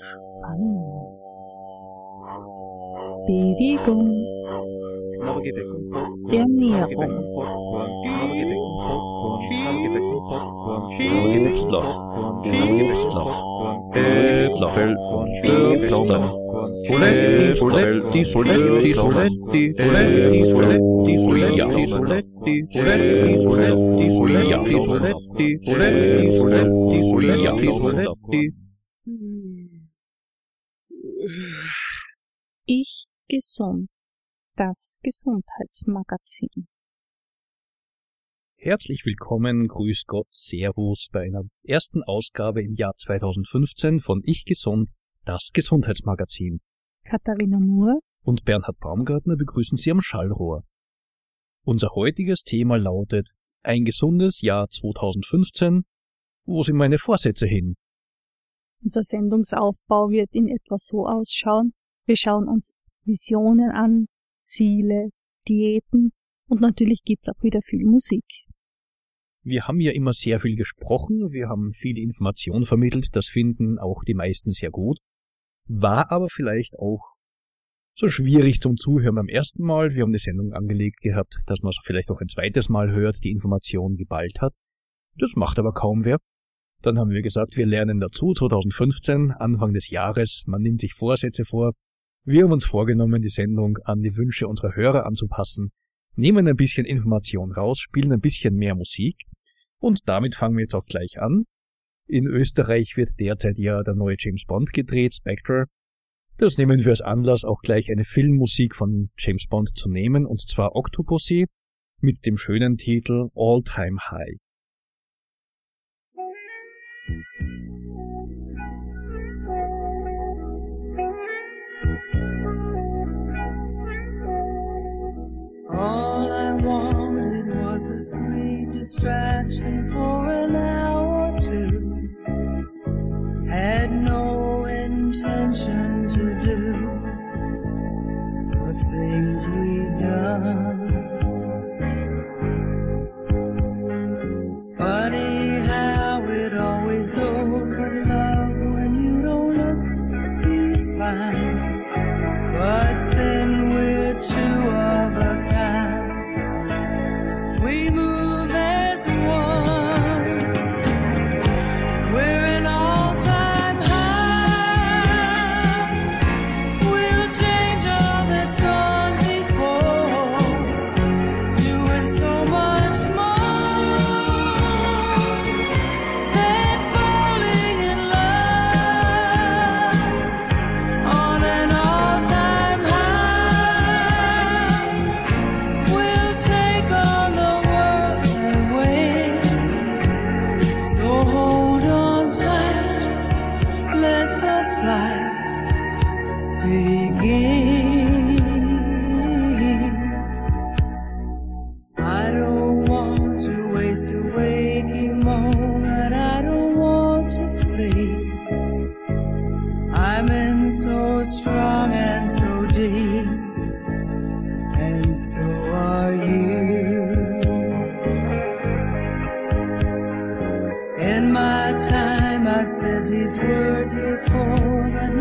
Spannung. Bewegung. Ernährung. Ich gesund. Das Gesundheitsmagazin. Herzlich willkommen, Grüß Gott, Servus bei einer ersten Ausgabe im Jahr 2015 von Ich Gesund, das Gesundheitsmagazin. Katharina Moore Und Bernhard Baumgartner begrüßen Sie am Schallrohr. Unser heutiges Thema lautet Ein gesundes Jahr 2015. Wo sind meine Vorsätze hin? Unser Sendungsaufbau wird in etwa so ausschauen. Wir schauen uns Visionen an, Ziele, Diäten und natürlich gibt's auch wieder viel Musik. Wir haben ja immer sehr viel gesprochen, wir haben viele Informationen vermittelt, das finden auch die meisten sehr gut, war aber vielleicht auch so schwierig zum Zuhören beim ersten Mal. Wir haben eine Sendung angelegt gehabt, dass man es vielleicht auch ein zweites Mal hört, die Information geballt hat. Das macht aber kaum wer. Dann haben wir gesagt, wir lernen dazu 2015, Anfang des Jahres, man nimmt sich Vorsätze vor. Wir haben uns vorgenommen, die Sendung an die Wünsche unserer Hörer anzupassen, nehmen ein bisschen Information raus, spielen ein bisschen mehr Musik und damit fangen wir jetzt auch gleich an. In Österreich wird derzeit ja der neue James Bond gedreht, Spectre. Das nehmen wir als Anlass, auch gleich eine Filmmusik von James Bond zu nehmen, und zwar Octopussy mit dem schönen Titel All Time High. All I wanted was a sweet distraction for an hour or two. Had no intention to do the things we've done. I've said these words before, but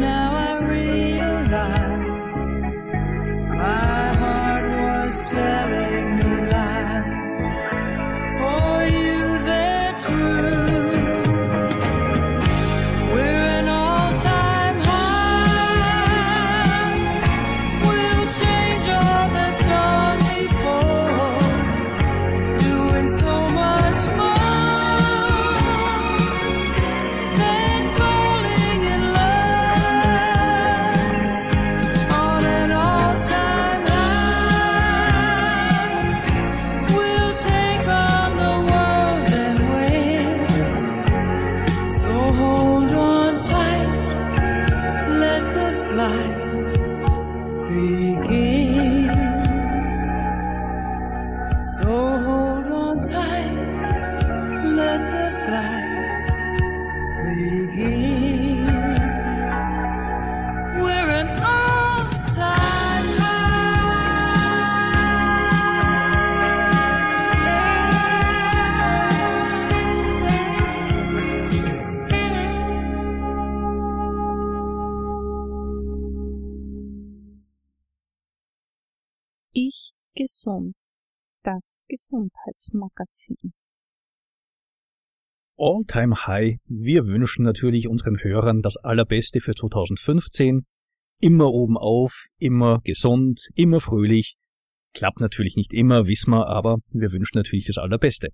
Gesundheitsmagazin. All-Time High. Wir wünschen natürlich unseren Hörern das Allerbeste für 2015. Immer oben auf, immer gesund, immer fröhlich. Klappt natürlich nicht immer, wissen wir, aber wir wünschen natürlich das Allerbeste.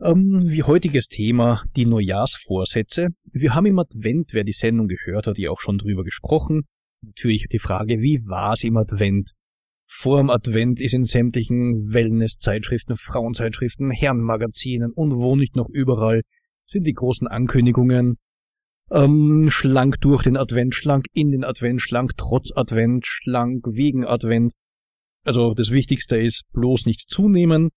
Ähm, wie heutiges Thema die Neujahrsvorsätze. Wir haben im Advent, wer die Sendung gehört hat, ja auch schon drüber gesprochen. Natürlich die Frage, wie war's im Advent? Vor dem Advent ist in sämtlichen Wellness-Zeitschriften, Frauenzeitschriften, Herrenmagazinen und wo nicht noch überall sind die großen Ankündigungen. Ähm, schlank durch den Advent, schlank in den Advent, schlank trotz Advent, schlank wegen Advent. Also das Wichtigste ist bloß nicht zunehmen.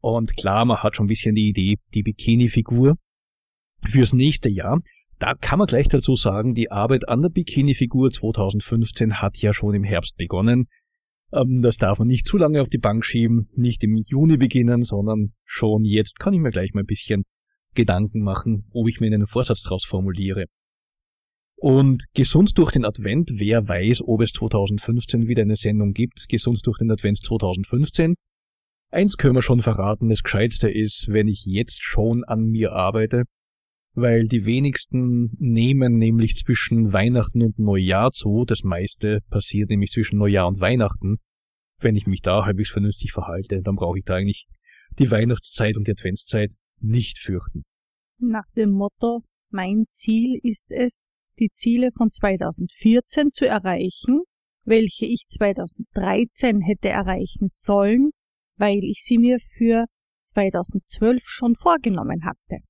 Und klar, man hat schon ein bisschen die Idee, die Bikini-Figur fürs nächste Jahr. Da kann man gleich dazu sagen, die Arbeit an der Bikini-Figur 2015 hat ja schon im Herbst begonnen. Ähm, das darf man nicht zu lange auf die Bank schieben, nicht im Juni beginnen, sondern schon jetzt kann ich mir gleich mal ein bisschen Gedanken machen, ob ich mir einen Vorsatz daraus formuliere. Und gesund durch den Advent, wer weiß, ob es 2015 wieder eine Sendung gibt, gesund durch den Advent 2015. Eins können wir schon verraten, das Gescheitste ist, wenn ich jetzt schon an mir arbeite, weil die wenigsten nehmen nämlich zwischen Weihnachten und Neujahr zu. Das meiste passiert nämlich zwischen Neujahr und Weihnachten. Wenn ich mich da halbwegs vernünftig verhalte, dann brauche ich da eigentlich die Weihnachtszeit und die Adventszeit nicht fürchten. Nach dem Motto, mein Ziel ist es, die Ziele von 2014 zu erreichen, welche ich 2013 hätte erreichen sollen, weil ich sie mir für 2012 schon vorgenommen hatte.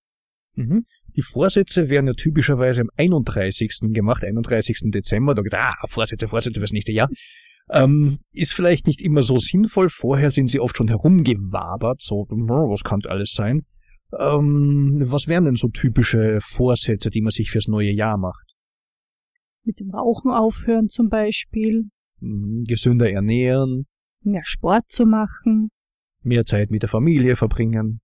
Mhm. Die Vorsätze werden ja typischerweise am 31. gemacht, 31. Dezember. Da geht, ah, Vorsätze, Vorsätze fürs nächste Jahr. Ähm, ist vielleicht nicht immer so sinnvoll. Vorher sind sie oft schon herumgewabert, so, was kann alles sein. Ähm, was wären denn so typische Vorsätze, die man sich fürs neue Jahr macht? Mit dem Rauchen aufhören zum Beispiel. Mhm, gesünder ernähren. Mehr Sport zu machen. Mehr Zeit mit der Familie verbringen.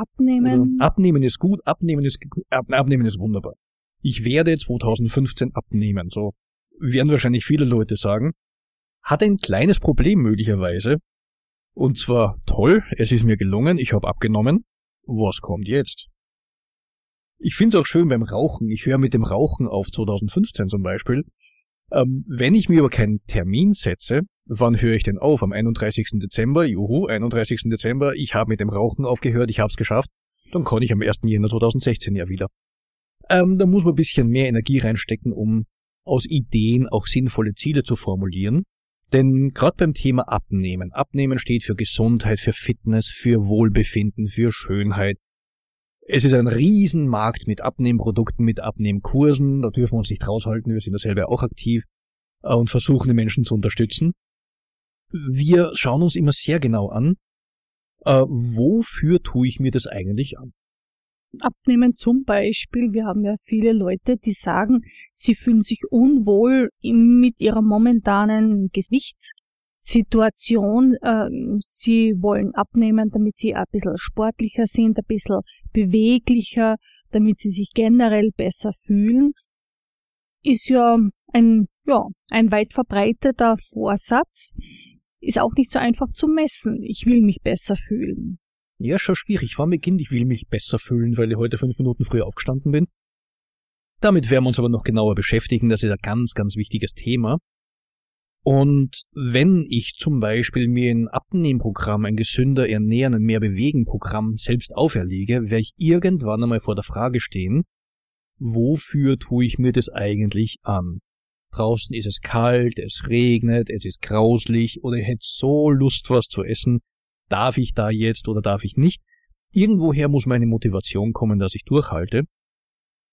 Abnehmen. Oder abnehmen ist gut, abnehmen ist, ab, abnehmen ist wunderbar. Ich werde 2015 abnehmen, so werden wahrscheinlich viele Leute sagen. Hat ein kleines Problem möglicherweise. Und zwar toll, es ist mir gelungen, ich habe abgenommen. Was kommt jetzt? Ich finde es auch schön beim Rauchen. Ich höre mit dem Rauchen auf 2015 zum Beispiel. Ähm, wenn ich mir aber keinen Termin setze, wann höre ich denn auf? Am 31. Dezember? Juhu, 31. Dezember, ich habe mit dem Rauchen aufgehört, ich habe es geschafft. Dann kann ich am 1. Jänner 2016 ja wieder. Ähm, da muss man ein bisschen mehr Energie reinstecken, um aus Ideen auch sinnvolle Ziele zu formulieren. Denn gerade beim Thema Abnehmen, Abnehmen steht für Gesundheit, für Fitness, für Wohlbefinden, für Schönheit. Es ist ein Riesenmarkt mit Abnehmprodukten, mit Abnehmkursen, da dürfen wir uns nicht raushalten, wir sind da selber auch aktiv äh, und versuchen die Menschen zu unterstützen. Wir schauen uns immer sehr genau an, äh, wofür tue ich mir das eigentlich an? Abnehmen zum Beispiel. Wir haben ja viele Leute, die sagen, sie fühlen sich unwohl mit ihrer momentanen Gewichtssituation. Ähm, sie wollen abnehmen, damit sie ein bisschen sportlicher sind, ein bisschen beweglicher, damit sie sich generell besser fühlen. Ist ja ein, ja, ein weit verbreiteter Vorsatz. Ist auch nicht so einfach zu messen. Ich will mich besser fühlen. Ja, schon schwierig. War mir Kind, ich will mich besser fühlen, weil ich heute fünf Minuten früher aufgestanden bin. Damit werden wir uns aber noch genauer beschäftigen. Das ist ein ganz, ganz wichtiges Thema. Und wenn ich zum Beispiel mir ein Abnehmprogramm, ein gesünder Ernähren, ein mehr Bewegen Programm selbst auferlege, werde ich irgendwann einmal vor der Frage stehen, wofür tue ich mir das eigentlich an? Draußen ist es kalt, es regnet, es ist grauslich oder ich hätte so Lust, was zu essen darf ich da jetzt oder darf ich nicht. Irgendwoher muss meine Motivation kommen, dass ich durchhalte.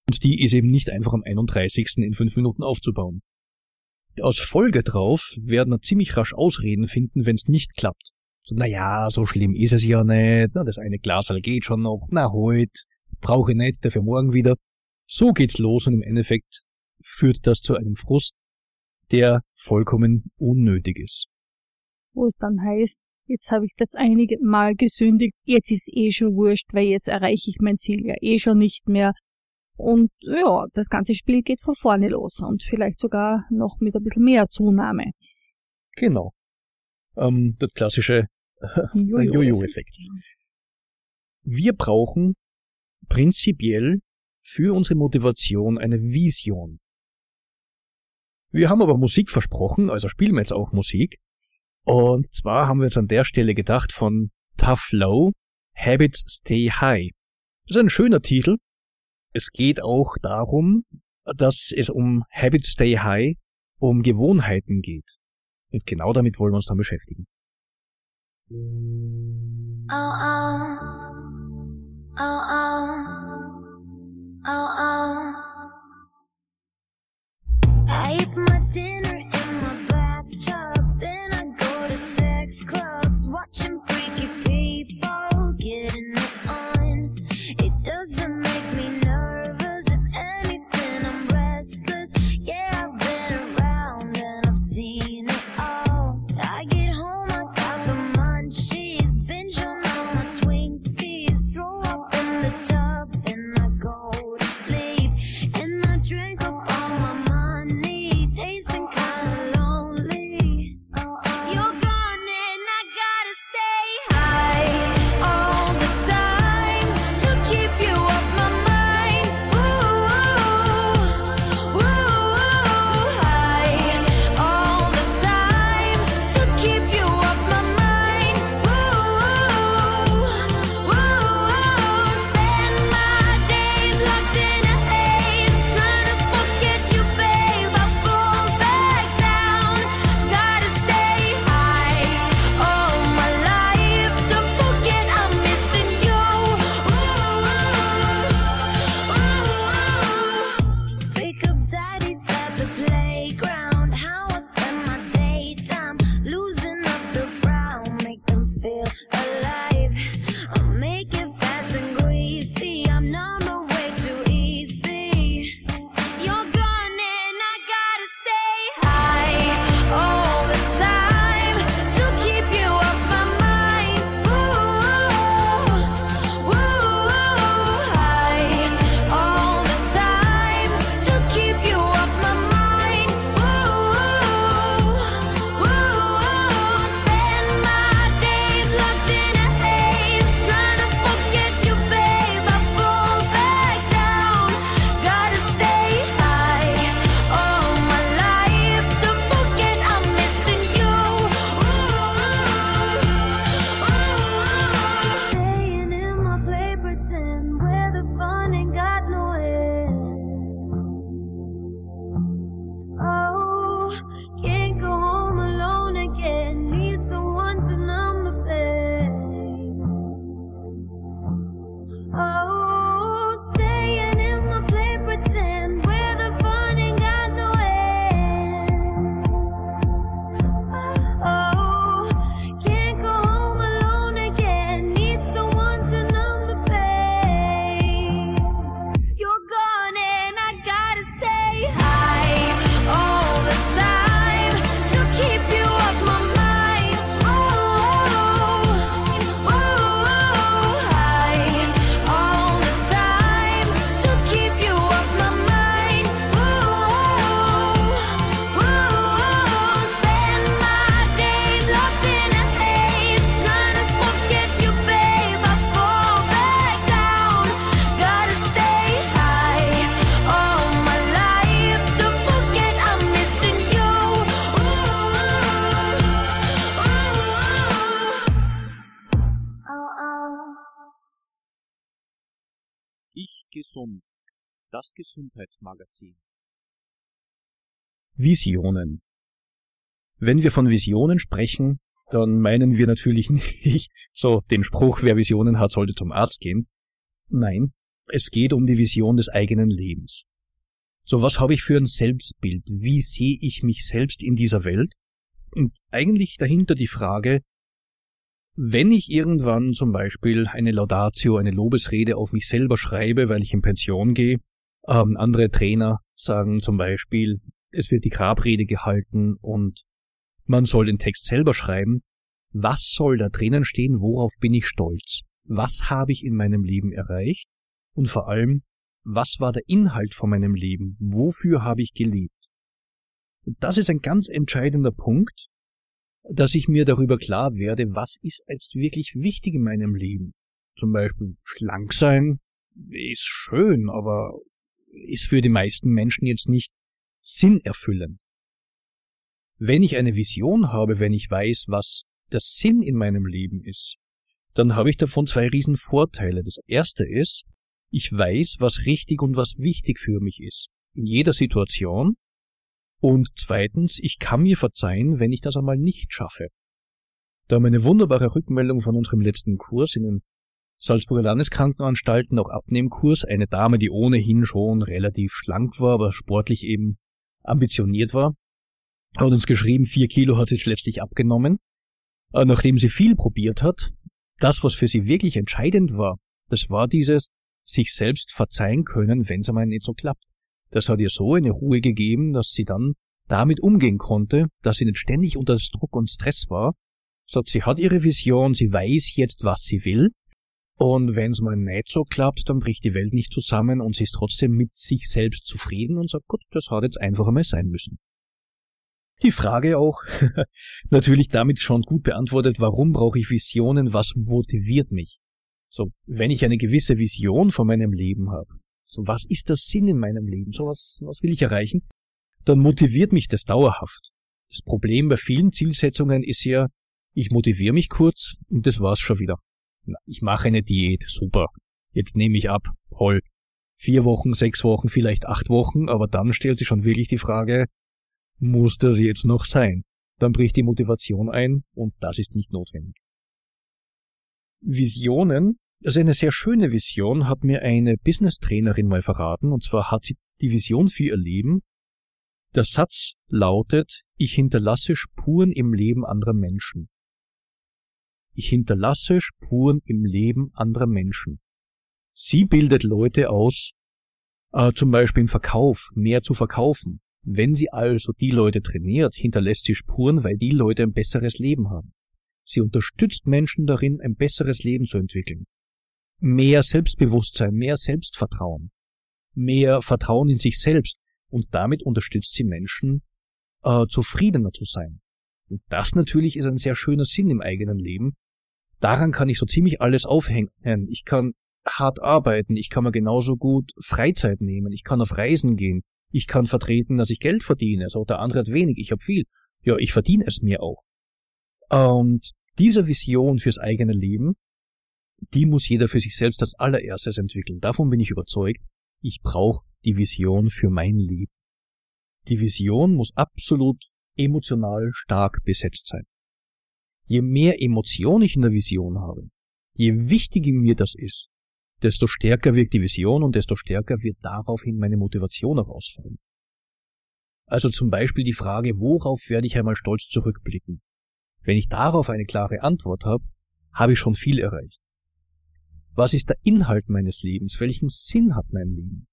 Und die ist eben nicht einfach am 31. in fünf Minuten aufzubauen. Aus Folge drauf werden wir ziemlich rasch Ausreden finden, wenn es nicht klappt. So, na ja, so schlimm ist es ja nicht, na, das eine Glasal geht schon noch, na heut, brauche ich nicht, dafür morgen wieder. So geht's los und im Endeffekt führt das zu einem Frust, der vollkommen unnötig ist. Wo es dann heißt, Jetzt habe ich das einige Mal gesündigt, jetzt ist eh schon wurscht, weil jetzt erreiche ich mein Ziel ja eh schon nicht mehr. Und ja, das ganze Spiel geht von vorne los und vielleicht sogar noch mit ein bisschen mehr Zunahme. Genau. Ähm, der klassische Jojo-Effekt. Wir brauchen prinzipiell für unsere Motivation eine Vision. Wir haben aber Musik versprochen, also spielen wir jetzt auch Musik. Und zwar haben wir jetzt an der Stelle gedacht von Tough Low, Habits Stay High. Das ist ein schöner Titel. Es geht auch darum, dass es um Habits Stay High, um Gewohnheiten geht. Und genau damit wollen wir uns dann beschäftigen. Oh, oh. Oh, oh. Oh, oh. I eat my dinner in my bathtub, then I go to sex clubs, watching freaky Gesundheitsmagazin. Visionen. Wenn wir von Visionen sprechen, dann meinen wir natürlich nicht so den Spruch, wer Visionen hat, sollte zum Arzt gehen. Nein, es geht um die Vision des eigenen Lebens. So was habe ich für ein Selbstbild? Wie sehe ich mich selbst in dieser Welt? Und eigentlich dahinter die Frage, wenn ich irgendwann zum Beispiel eine Laudatio, eine Lobesrede auf mich selber schreibe, weil ich in Pension gehe, ähm, andere Trainer sagen zum Beispiel, es wird die Grabrede gehalten und man soll den Text selber schreiben. Was soll da drinnen stehen? Worauf bin ich stolz? Was habe ich in meinem Leben erreicht? Und vor allem, was war der Inhalt von meinem Leben? Wofür habe ich gelebt? Und das ist ein ganz entscheidender Punkt, dass ich mir darüber klar werde, was ist jetzt wirklich wichtig in meinem Leben. Zum Beispiel schlank sein ist schön, aber ist für die meisten Menschen jetzt nicht sinnerfüllend. Wenn ich eine Vision habe, wenn ich weiß, was der Sinn in meinem Leben ist, dann habe ich davon zwei riesen Vorteile. Das erste ist, ich weiß, was richtig und was wichtig für mich ist. In jeder Situation. Und zweitens, ich kann mir verzeihen, wenn ich das einmal nicht schaffe. Da haben wir eine wunderbare Rückmeldung von unserem letzten Kurs in den Salzburger Landeskrankenanstalten, auch Abnehmkurs, eine Dame, die ohnehin schon relativ schlank war, aber sportlich eben ambitioniert war, hat uns geschrieben, vier Kilo hat sie letztlich abgenommen. Äh, nachdem sie viel probiert hat, das, was für sie wirklich entscheidend war, das war dieses sich selbst verzeihen können, wenn es einmal nicht so klappt. Das hat ihr so eine Ruhe gegeben, dass sie dann damit umgehen konnte, dass sie nicht ständig unter Druck und Stress war. Sagt, sie hat ihre Vision, sie weiß jetzt, was sie will. Und wenn es mal nicht so klappt, dann bricht die Welt nicht zusammen und sie ist trotzdem mit sich selbst zufrieden und sagt, gut, das hat jetzt einfach einmal sein müssen. Die Frage auch natürlich damit schon gut beantwortet, warum brauche ich Visionen, was motiviert mich? So, wenn ich eine gewisse Vision von meinem Leben habe, so was ist der Sinn in meinem Leben, so was, was will ich erreichen, dann motiviert mich das dauerhaft. Das Problem bei vielen Zielsetzungen ist ja, ich motiviere mich kurz und das war's schon wieder. Ich mache eine Diät, super. Jetzt nehme ich ab, toll. Vier Wochen, sechs Wochen, vielleicht acht Wochen, aber dann stellt sich schon wirklich die Frage, muss das jetzt noch sein? Dann bricht die Motivation ein und das ist nicht notwendig. Visionen, also eine sehr schöne Vision hat mir eine Business-Trainerin mal verraten, und zwar hat sie die Vision für ihr Leben. Der Satz lautet, ich hinterlasse Spuren im Leben anderer Menschen. Ich hinterlasse Spuren im Leben anderer Menschen. Sie bildet Leute aus, äh, zum Beispiel im Verkauf, mehr zu verkaufen, wenn sie also die Leute trainiert, hinterlässt sie Spuren, weil die Leute ein besseres Leben haben. Sie unterstützt Menschen darin, ein besseres Leben zu entwickeln. Mehr Selbstbewusstsein, mehr Selbstvertrauen, mehr Vertrauen in sich selbst und damit unterstützt sie Menschen, äh, zufriedener zu sein. Und das natürlich ist ein sehr schöner Sinn im eigenen Leben. Daran kann ich so ziemlich alles aufhängen. Ich kann hart arbeiten, ich kann mir genauso gut Freizeit nehmen, ich kann auf Reisen gehen, ich kann vertreten, dass ich Geld verdiene. Also der andere hat wenig, ich habe viel. Ja, ich verdiene es mir auch. Und diese Vision fürs eigene Leben, die muss jeder für sich selbst als allererstes entwickeln. Davon bin ich überzeugt. Ich brauche die Vision für mein Leben. Die Vision muss absolut emotional stark besetzt sein. Je mehr Emotion ich in der Vision habe, je wichtiger mir das ist, desto stärker wirkt die Vision und desto stärker wird daraufhin meine Motivation herausfallen. Also zum Beispiel die Frage, worauf werde ich einmal stolz zurückblicken? Wenn ich darauf eine klare Antwort habe, habe ich schon viel erreicht. Was ist der Inhalt meines Lebens? Welchen Sinn hat mein Leben?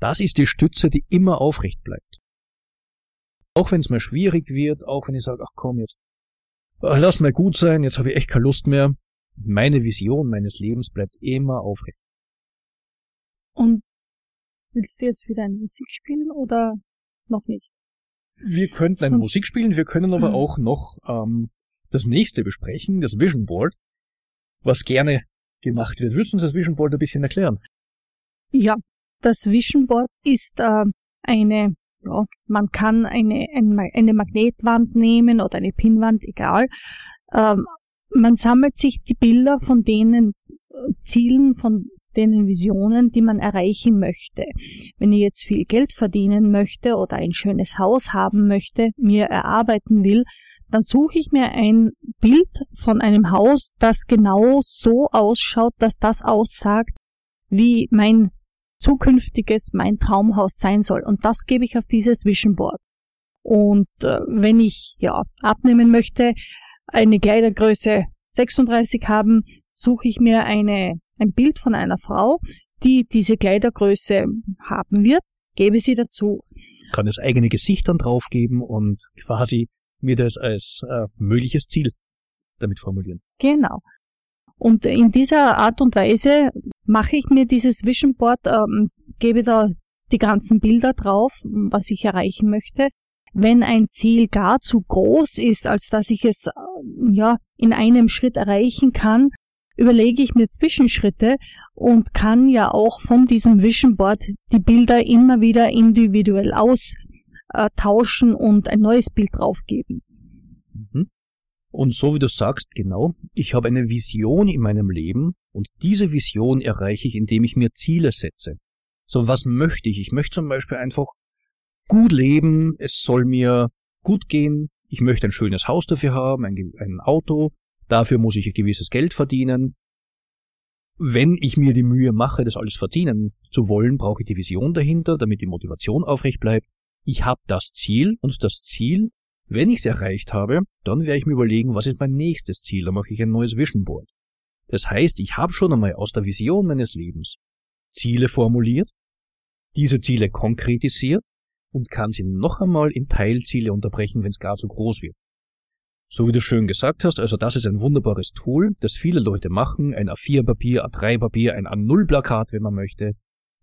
Das ist die Stütze, die immer aufrecht bleibt. Auch wenn es mal schwierig wird, auch wenn ich sage, ach komm, jetzt lass mal gut sein, jetzt habe ich echt keine Lust mehr, meine Vision meines Lebens bleibt immer aufrecht. Und willst du jetzt wieder eine Musik spielen oder noch nicht? Wir könnten eine so. Musik spielen, wir können aber mhm. auch noch ähm, das nächste besprechen, das Vision Board, was gerne gemacht wird. Willst du uns das Vision Board ein bisschen erklären? Ja, das Vision Board ist äh, eine, ja, man kann eine, eine Magnetwand nehmen oder eine Pinnwand, egal. Ähm, man sammelt sich die Bilder von denen äh, Zielen, von denen Visionen, die man erreichen möchte. Wenn ich jetzt viel Geld verdienen möchte oder ein schönes Haus haben möchte, mir erarbeiten will, dann suche ich mir ein Bild von einem Haus, das genau so ausschaut, dass das aussagt, wie mein zukünftiges, mein Traumhaus sein soll. Und das gebe ich auf dieses Vision Board. Und äh, wenn ich ja abnehmen möchte, eine Kleidergröße 36 haben, suche ich mir eine, ein Bild von einer Frau, die diese Kleidergröße haben wird, gebe sie dazu. Kann das eigene Gesicht dann draufgeben und quasi mir das als äh, mögliches Ziel damit formulieren. Genau. Und in dieser Art und Weise mache ich mir dieses Vision Board, ähm, gebe da die ganzen Bilder drauf, was ich erreichen möchte. wenn ein Ziel gar zu groß ist, als dass ich es äh, ja in einem Schritt erreichen kann, überlege ich mir Zwischenschritte und kann ja auch von diesem Vision Board die Bilder immer wieder individuell austauschen und ein neues Bild draufgeben. Mhm. Und so wie du sagst, genau, ich habe eine Vision in meinem Leben und diese Vision erreiche ich, indem ich mir Ziele setze. So, was möchte ich? Ich möchte zum Beispiel einfach gut leben, es soll mir gut gehen, ich möchte ein schönes Haus dafür haben, ein, ein Auto, dafür muss ich ein gewisses Geld verdienen. Wenn ich mir die Mühe mache, das alles verdienen zu wollen, brauche ich die Vision dahinter, damit die Motivation aufrecht bleibt. Ich habe das Ziel und das Ziel, wenn ich es erreicht habe, dann werde ich mir überlegen, was ist mein nächstes Ziel, dann mache ich ein neues Vision Board. Das heißt, ich habe schon einmal aus der Vision meines Lebens Ziele formuliert, diese Ziele konkretisiert und kann sie noch einmal in Teilziele unterbrechen, wenn es gar zu groß wird. So wie du schön gesagt hast, also das ist ein wunderbares Tool, das viele Leute machen, ein A4-Papier, A3-Papier, ein A0-Plakat, wenn man möchte,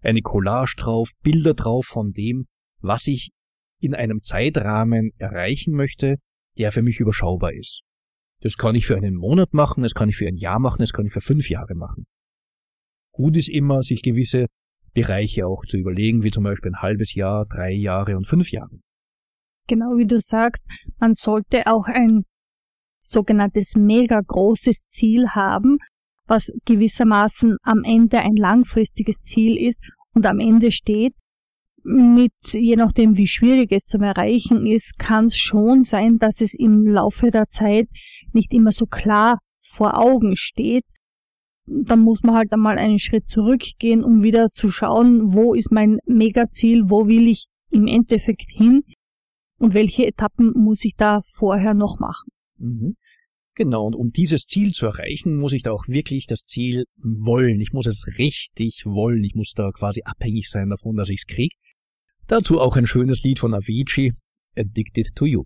eine Collage drauf, Bilder drauf von dem, was ich in einem Zeitrahmen erreichen möchte, der für mich überschaubar ist. Das kann ich für einen Monat machen, das kann ich für ein Jahr machen, das kann ich für fünf Jahre machen. Gut ist immer, sich gewisse Bereiche auch zu überlegen, wie zum Beispiel ein halbes Jahr, drei Jahre und fünf Jahre. Genau wie du sagst, man sollte auch ein sogenanntes mega großes Ziel haben, was gewissermaßen am Ende ein langfristiges Ziel ist und am Ende steht. Mit, je nachdem wie schwierig es zum Erreichen ist, kann es schon sein, dass es im Laufe der Zeit nicht immer so klar vor Augen steht, dann muss man halt einmal einen Schritt zurückgehen, um wieder zu schauen, wo ist mein Megaziel, wo will ich im Endeffekt hin und welche Etappen muss ich da vorher noch machen. Mhm. Genau, und um dieses Ziel zu erreichen, muss ich da auch wirklich das Ziel wollen. Ich muss es richtig wollen. Ich muss da quasi abhängig sein davon, dass ich es krieg. Dazu auch ein schönes Lied von Avicii, Addicted to You.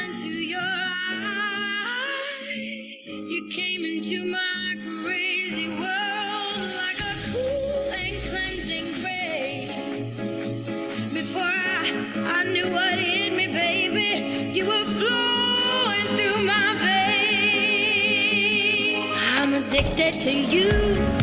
into your eyes. You came into my crazy world like a cool and cleansing rain. Before I, I knew what hit me, baby, you were flowing through my veins. I'm addicted to you.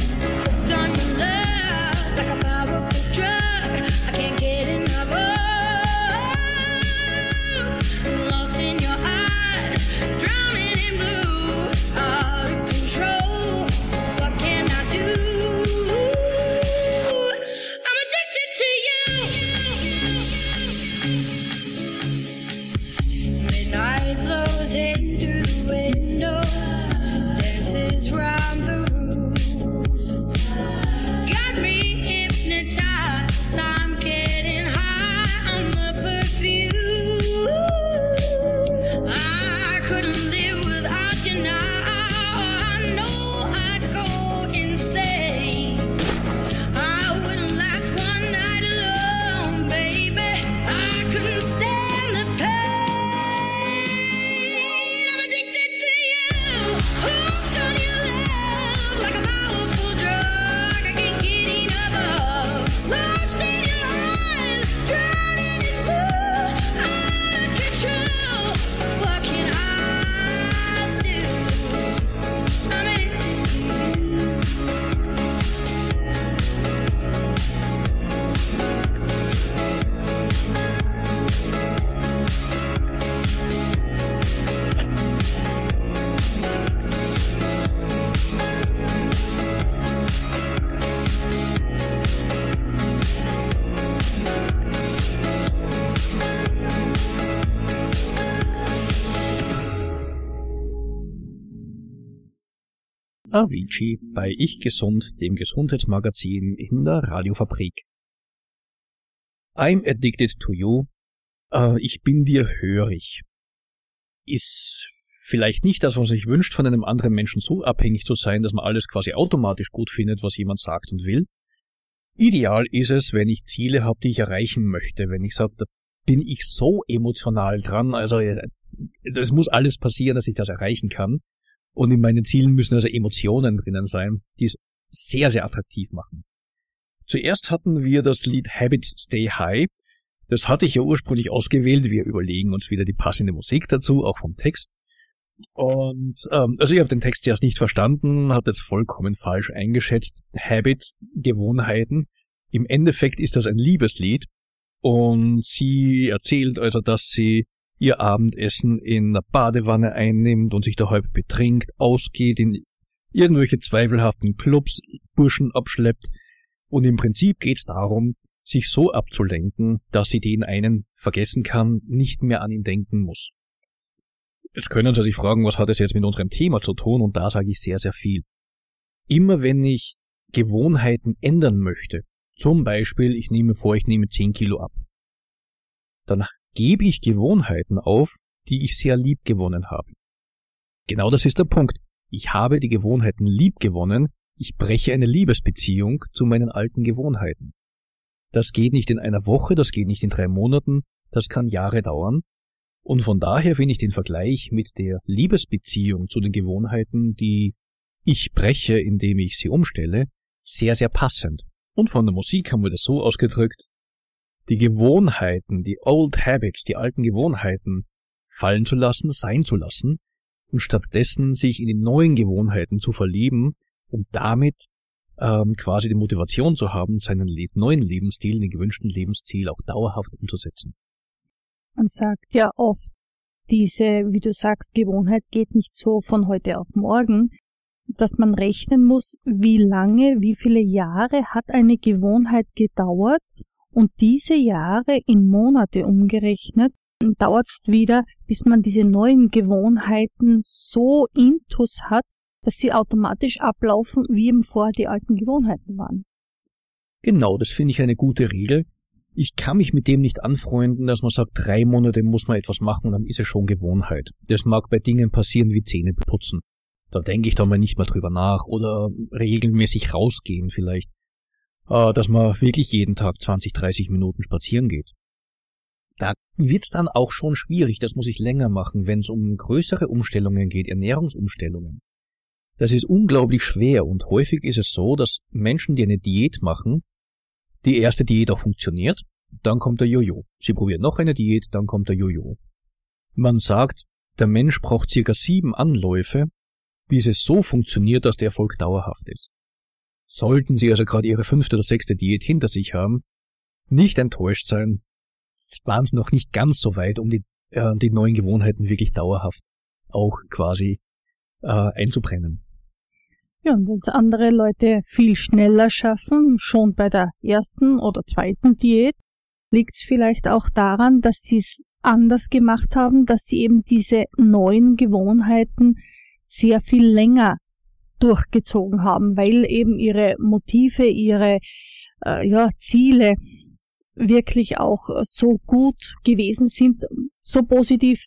Avicii bei Ich Gesund, dem Gesundheitsmagazin in der Radiofabrik. I'm addicted to you. Äh, ich bin dir hörig. Ist vielleicht nicht das, was sich wünscht, von einem anderen Menschen so abhängig zu sein, dass man alles quasi automatisch gut findet, was jemand sagt und will. Ideal ist es, wenn ich Ziele habe, die ich erreichen möchte. Wenn ich sage, da bin ich so emotional dran, also es muss alles passieren, dass ich das erreichen kann. Und in meinen Zielen müssen also Emotionen drinnen sein, die es sehr, sehr attraktiv machen. Zuerst hatten wir das Lied Habits Stay High. Das hatte ich ja ursprünglich ausgewählt. Wir überlegen uns wieder die passende Musik dazu, auch vom Text. Und ähm, also ich habe den Text erst nicht verstanden, habe das vollkommen falsch eingeschätzt. Habits, Gewohnheiten. Im Endeffekt ist das ein Liebeslied und sie erzählt also, dass sie ihr Abendessen in der Badewanne einnimmt und sich da halb betrinkt, ausgeht, in irgendwelche zweifelhaften Clubs Burschen abschleppt. Und im Prinzip geht's darum, sich so abzulenken, dass sie den einen vergessen kann, nicht mehr an ihn denken muss. Jetzt können Sie sich fragen, was hat es jetzt mit unserem Thema zu tun? Und da sage ich sehr, sehr viel. Immer wenn ich Gewohnheiten ändern möchte, zum Beispiel, ich nehme vor, ich nehme 10 Kilo ab, dann gebe ich Gewohnheiten auf, die ich sehr lieb gewonnen habe. Genau das ist der Punkt. Ich habe die Gewohnheiten lieb gewonnen, ich breche eine Liebesbeziehung zu meinen alten Gewohnheiten. Das geht nicht in einer Woche, das geht nicht in drei Monaten, das kann Jahre dauern. Und von daher finde ich den Vergleich mit der Liebesbeziehung zu den Gewohnheiten, die ich breche, indem ich sie umstelle, sehr, sehr passend. Und von der Musik haben wir das so ausgedrückt, die Gewohnheiten, die Old Habits, die alten Gewohnheiten fallen zu lassen, sein zu lassen und stattdessen sich in die neuen Gewohnheiten zu verlieben, um damit ähm, quasi die Motivation zu haben, seinen neuen Lebensstil, den gewünschten Lebensziel auch dauerhaft umzusetzen. Man sagt ja oft, diese, wie du sagst, Gewohnheit geht nicht so von heute auf morgen, dass man rechnen muss, wie lange, wie viele Jahre hat eine Gewohnheit gedauert, und diese Jahre in Monate umgerechnet dauert es wieder, bis man diese neuen Gewohnheiten so intus hat, dass sie automatisch ablaufen, wie eben vorher die alten Gewohnheiten waren. Genau, das finde ich eine gute Regel. Ich kann mich mit dem nicht anfreunden, dass man sagt, drei Monate muss man etwas machen, dann ist es schon Gewohnheit. Das mag bei Dingen passieren wie Zähne putzen. Da denke ich dann mal nicht mehr drüber nach oder regelmäßig rausgehen vielleicht. Äh, dass man wirklich jeden Tag 20, 30 Minuten spazieren geht. Da wird's dann auch schon schwierig, das muss ich länger machen, wenn es um größere Umstellungen geht, Ernährungsumstellungen. Das ist unglaublich schwer und häufig ist es so, dass Menschen, die eine Diät machen, die erste Diät auch funktioniert, dann kommt der Jojo. Sie probieren noch eine Diät, dann kommt der Jojo. Man sagt, der Mensch braucht circa sieben Anläufe, bis es so funktioniert, dass der Erfolg dauerhaft ist. Sollten Sie also gerade Ihre fünfte oder sechste Diät hinter sich haben, nicht enttäuscht sein. Waren Sie noch nicht ganz so weit, um die, äh, die neuen Gewohnheiten wirklich dauerhaft auch quasi äh, einzubrennen. Ja, und wenn es andere Leute viel schneller schaffen, schon bei der ersten oder zweiten Diät, liegt es vielleicht auch daran, dass sie es anders gemacht haben, dass sie eben diese neuen Gewohnheiten sehr viel länger durchgezogen haben, weil eben ihre Motive, ihre äh, ja, Ziele wirklich auch so gut gewesen sind, so positiv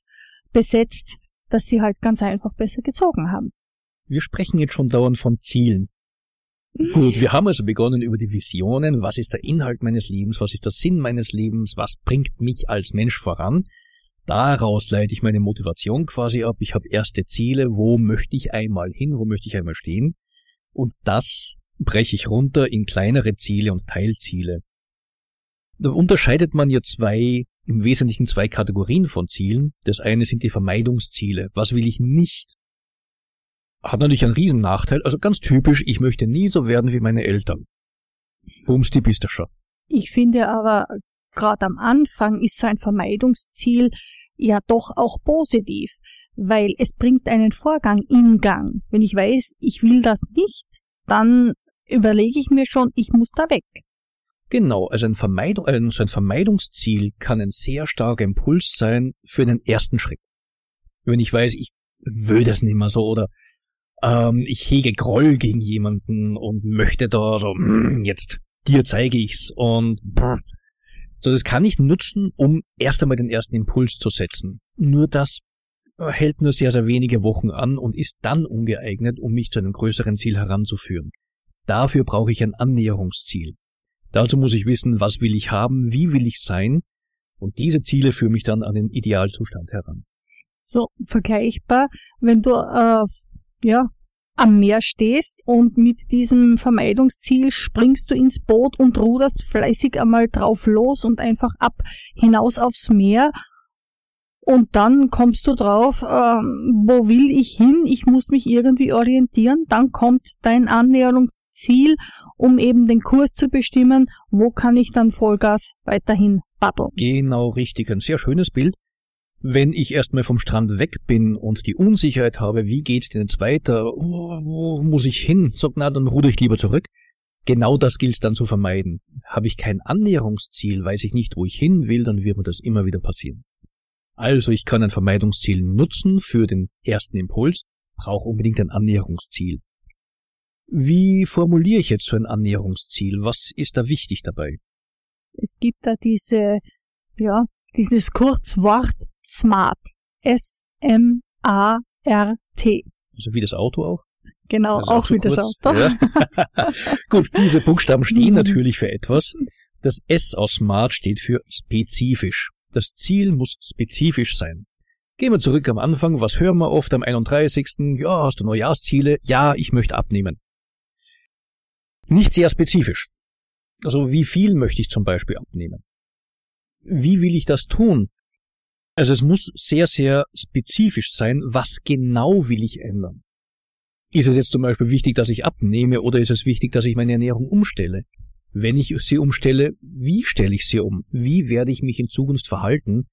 besetzt, dass sie halt ganz einfach besser gezogen haben. Wir sprechen jetzt schon dauernd von Zielen. Gut, wir haben also begonnen über die Visionen, was ist der Inhalt meines Lebens, was ist der Sinn meines Lebens, was bringt mich als Mensch voran. Daraus leite ich meine Motivation quasi ab. Ich habe erste Ziele, wo möchte ich einmal hin, wo möchte ich einmal stehen. Und das breche ich runter in kleinere Ziele und Teilziele. Da unterscheidet man ja zwei, im Wesentlichen zwei Kategorien von Zielen. Das eine sind die Vermeidungsziele. Was will ich nicht? Hat natürlich einen riesen Nachteil. Also ganz typisch, ich möchte nie so werden wie meine Eltern. Bums, die bist du schon. Ich finde aber gerade am Anfang ist so ein Vermeidungsziel ja doch auch positiv, weil es bringt einen Vorgang in Gang. Wenn ich weiß, ich will das nicht, dann überlege ich mir schon, ich muss da weg. Genau, also ein, Vermeidung, also ein Vermeidungsziel kann ein sehr starker Impuls sein für den ersten Schritt. Wenn ich weiß, ich will das nicht mehr so oder ähm, ich hege Groll gegen jemanden und möchte da so, mm, jetzt dir zeige ich's und brr. So, das kann ich nutzen, um erst einmal den ersten Impuls zu setzen. Nur das hält nur sehr, sehr wenige Wochen an und ist dann ungeeignet, um mich zu einem größeren Ziel heranzuführen. Dafür brauche ich ein Annäherungsziel. Dazu muss ich wissen, was will ich haben, wie will ich sein, und diese Ziele führen mich dann an den Idealzustand heran. So vergleichbar, wenn du äh, ja am Meer stehst und mit diesem Vermeidungsziel springst du ins Boot und ruderst fleißig einmal drauf los und einfach ab hinaus aufs Meer und dann kommst du drauf, äh, wo will ich hin? Ich muss mich irgendwie orientieren. Dann kommt dein Annäherungsziel, um eben den Kurs zu bestimmen. Wo kann ich dann Vollgas weiterhin paddeln? Genau richtig. Ein sehr schönes Bild. Wenn ich erstmal vom Strand weg bin und die Unsicherheit habe, wie geht's denn jetzt weiter? Oh, wo muss ich hin? Sag, na, dann ruder ich lieber zurück. Genau das gilt dann zu vermeiden. Habe ich kein Annäherungsziel, weiß ich nicht, wo ich hin will, dann wird mir das immer wieder passieren. Also ich kann ein Vermeidungsziel nutzen für den ersten Impuls, brauche unbedingt ein Annäherungsziel. Wie formuliere ich jetzt so ein Annäherungsziel? Was ist da wichtig dabei? Es gibt da diese, ja, dieses Kurzwort SMART. S-M-A-R-T. Also wie das Auto auch? Genau, Also auch, auch so wie das kurz, Auto. ja. Gut, diese Buchstaben stehen Mhm. natürlich für etwas. Das S aus SMART steht für spezifisch. Das Ziel muss spezifisch sein. Gehen wir zurück am Anfang. Was hören wir oft am 31.? Ja, hast du Neujahrsziele? Ja, ich möchte abnehmen. Nicht sehr spezifisch. Also wie viel möchte ich zum Beispiel abnehmen? Wie will ich das tun? Also es muss sehr, sehr spezifisch sein, was genau will ich ändern. Ist es jetzt zum Beispiel wichtig, dass ich abnehme oder ist es wichtig, dass ich meine Ernährung umstelle? Wenn ich sie umstelle, wie stelle ich sie um? Wie werde ich mich in Zukunft verhalten,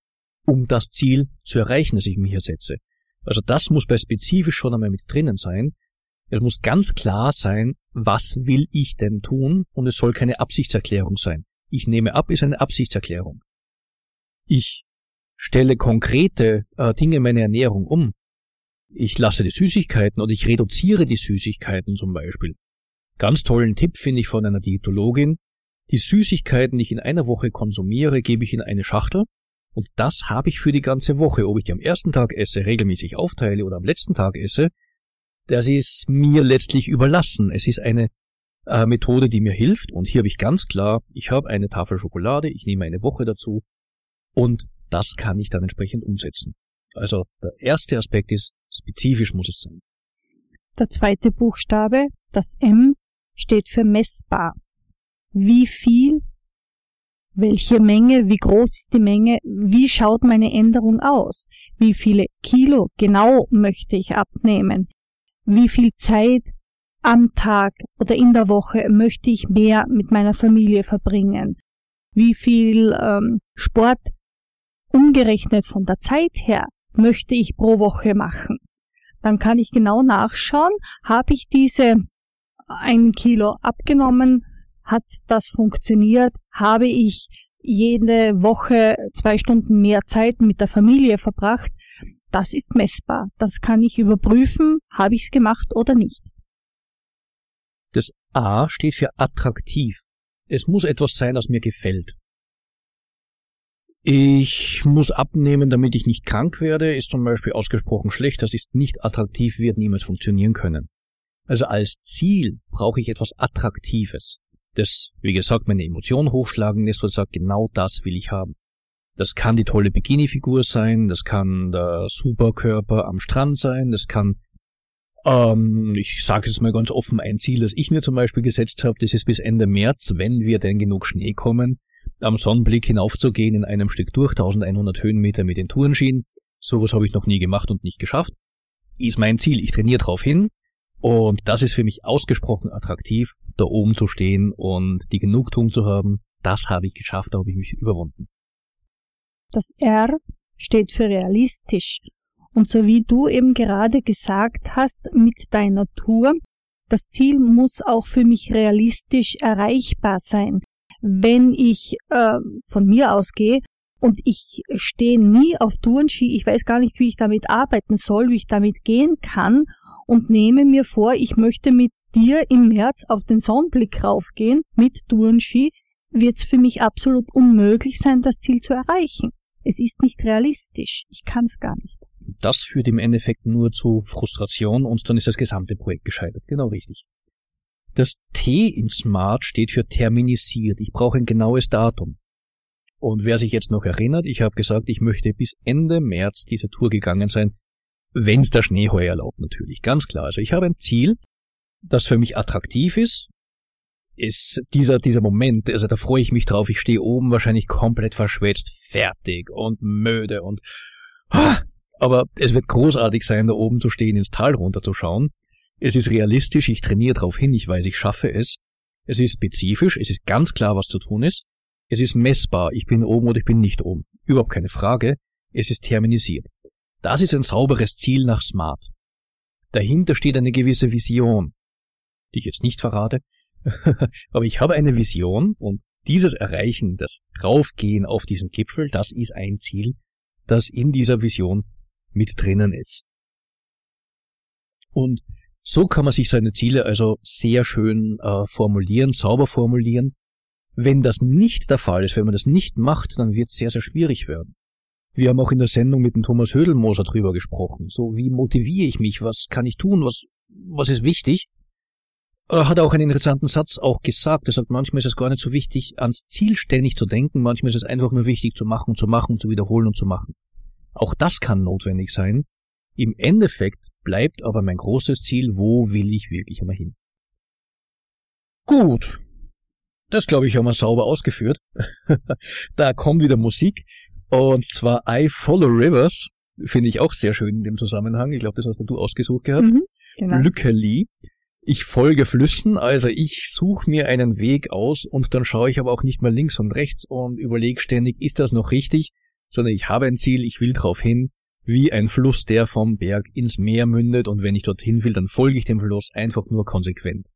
um das Ziel zu erreichen, das ich mir hier setze? Also das muss bei spezifisch schon einmal mit drinnen sein. Es muss ganz klar sein, was will ich denn tun und es soll keine Absichtserklärung sein. Ich nehme ab ist eine Absichtserklärung. Ich stelle konkrete äh, Dinge in meine Ernährung um. Ich lasse die Süßigkeiten oder ich reduziere die Süßigkeiten zum Beispiel. Ganz tollen Tipp finde ich von einer Diätologin. Die Süßigkeiten, die ich in einer Woche konsumiere, gebe ich in eine Schachtel und das habe ich für die ganze Woche. Ob ich die am ersten Tag esse, regelmäßig aufteile oder am letzten Tag esse, das ist mir letztlich überlassen. Es ist eine äh, Methode, die mir hilft und hier habe ich ganz klar, ich habe eine Tafel Schokolade, ich nehme eine Woche dazu und das kann ich dann entsprechend umsetzen. Also der erste Aspekt ist, spezifisch muss es sein. Der zweite Buchstabe, das M, steht für messbar. Wie viel, welche Menge, wie groß ist die Menge, wie schaut meine Änderung aus, wie viele Kilo genau möchte ich abnehmen, wie viel Zeit am Tag oder in der Woche möchte ich mehr mit meiner Familie verbringen, wie viel ähm, Sport umgerechnet von der Zeit her möchte ich pro Woche machen. Dann kann ich genau nachschauen, habe ich diese ein Kilo abgenommen, hat das funktioniert, habe ich jede Woche zwei Stunden mehr Zeit mit der Familie verbracht, das ist messbar. Das kann ich überprüfen, habe ich es gemacht oder nicht. Das A steht für attraktiv. Es muss etwas sein, das mir gefällt. Ich muss abnehmen, damit ich nicht krank werde, ist zum Beispiel ausgesprochen schlecht. Das ist nicht attraktiv, wird niemals funktionieren können. Also als Ziel brauche ich etwas Attraktives. Das, wie gesagt, meine Emotionen hochschlagen lässt und sagt, genau das will ich haben. Das kann die tolle Bikini-Figur sein, das kann der Superkörper am Strand sein, das kann, ähm, ich sage jetzt mal ganz offen, ein Ziel, das ich mir zum Beispiel gesetzt habe, das ist bis Ende März, wenn wir denn genug Schnee kommen, am Sonnenblick hinaufzugehen in einem Stück durch, 1100 Höhenmeter mit den Tourenschienen. Sowas habe ich noch nie gemacht und nicht geschafft. Ist mein Ziel, ich trainiere drauf hin. Und das ist für mich ausgesprochen attraktiv, da oben zu stehen und die Genugtuung zu haben. Das habe ich geschafft, da habe ich mich überwunden. Das R steht für realistisch. Und so wie du eben gerade gesagt hast mit deiner Tour, das Ziel muss auch für mich realistisch erreichbar sein. Wenn ich äh, von mir ausgehe und ich stehe nie auf Tourenski, ich weiß gar nicht, wie ich damit arbeiten soll, wie ich damit gehen kann und nehme mir vor, ich möchte mit dir im März auf den Sonnenblick raufgehen mit Tourenski, wird es für mich absolut unmöglich sein, das Ziel zu erreichen. Es ist nicht realistisch. Ich kann es gar nicht. Das führt im Endeffekt nur zu Frustration und dann ist das gesamte Projekt gescheitert. Genau richtig. Das T in Smart steht für terminisiert. Ich brauche ein genaues Datum. Und wer sich jetzt noch erinnert, ich habe gesagt, ich möchte bis Ende März diese Tour gegangen sein, wenn es der Schnee heuer erlaubt natürlich, ganz klar. Also ich habe ein Ziel, das für mich attraktiv ist, ist dieser, dieser Moment, also da freue ich mich drauf, ich stehe oben wahrscheinlich komplett verschwitzt, fertig und müde und aber es wird großartig sein, da oben zu stehen, ins Tal runterzuschauen. Es ist realistisch, ich trainiere darauf hin, ich weiß, ich schaffe es. Es ist spezifisch, es ist ganz klar, was zu tun ist. Es ist messbar, ich bin oben oder ich bin nicht oben. Überhaupt keine Frage. Es ist terminisiert. Das ist ein sauberes Ziel nach Smart. Dahinter steht eine gewisse Vision, die ich jetzt nicht verrate, aber ich habe eine Vision und dieses Erreichen, das Raufgehen auf diesen Gipfel, das ist ein Ziel, das in dieser Vision mit drinnen ist. Und so kann man sich seine Ziele also sehr schön äh, formulieren, sauber formulieren. Wenn das nicht der Fall ist, wenn man das nicht macht, dann wird es sehr, sehr schwierig werden. Wir haben auch in der Sendung mit dem Thomas Hödelmoser drüber gesprochen. So, wie motiviere ich mich? Was kann ich tun? Was, was ist wichtig? Er hat auch einen interessanten Satz auch gesagt. Er sagt, manchmal ist es gar nicht so wichtig, ans Ziel ständig zu denken. Manchmal ist es einfach nur wichtig, zu machen, zu machen, zu wiederholen und zu machen. Auch das kann notwendig sein. Im Endeffekt bleibt aber mein großes Ziel, wo will ich wirklich einmal hin? Gut. Das glaube ich haben wir sauber ausgeführt. da kommt wieder Musik. Und zwar I Follow Rivers, finde ich auch sehr schön in dem Zusammenhang. Ich glaube, das hast du ausgesucht gehabt. Mhm, genau. Lückeli. Ich folge Flüssen, also ich suche mir einen Weg aus und dann schaue ich aber auch nicht mehr links und rechts und überlege ständig, ist das noch richtig, sondern ich habe ein Ziel, ich will drauf hin, wie ein Fluss, der vom Berg ins Meer mündet und wenn ich dorthin will, dann folge ich dem Fluss einfach nur konsequent.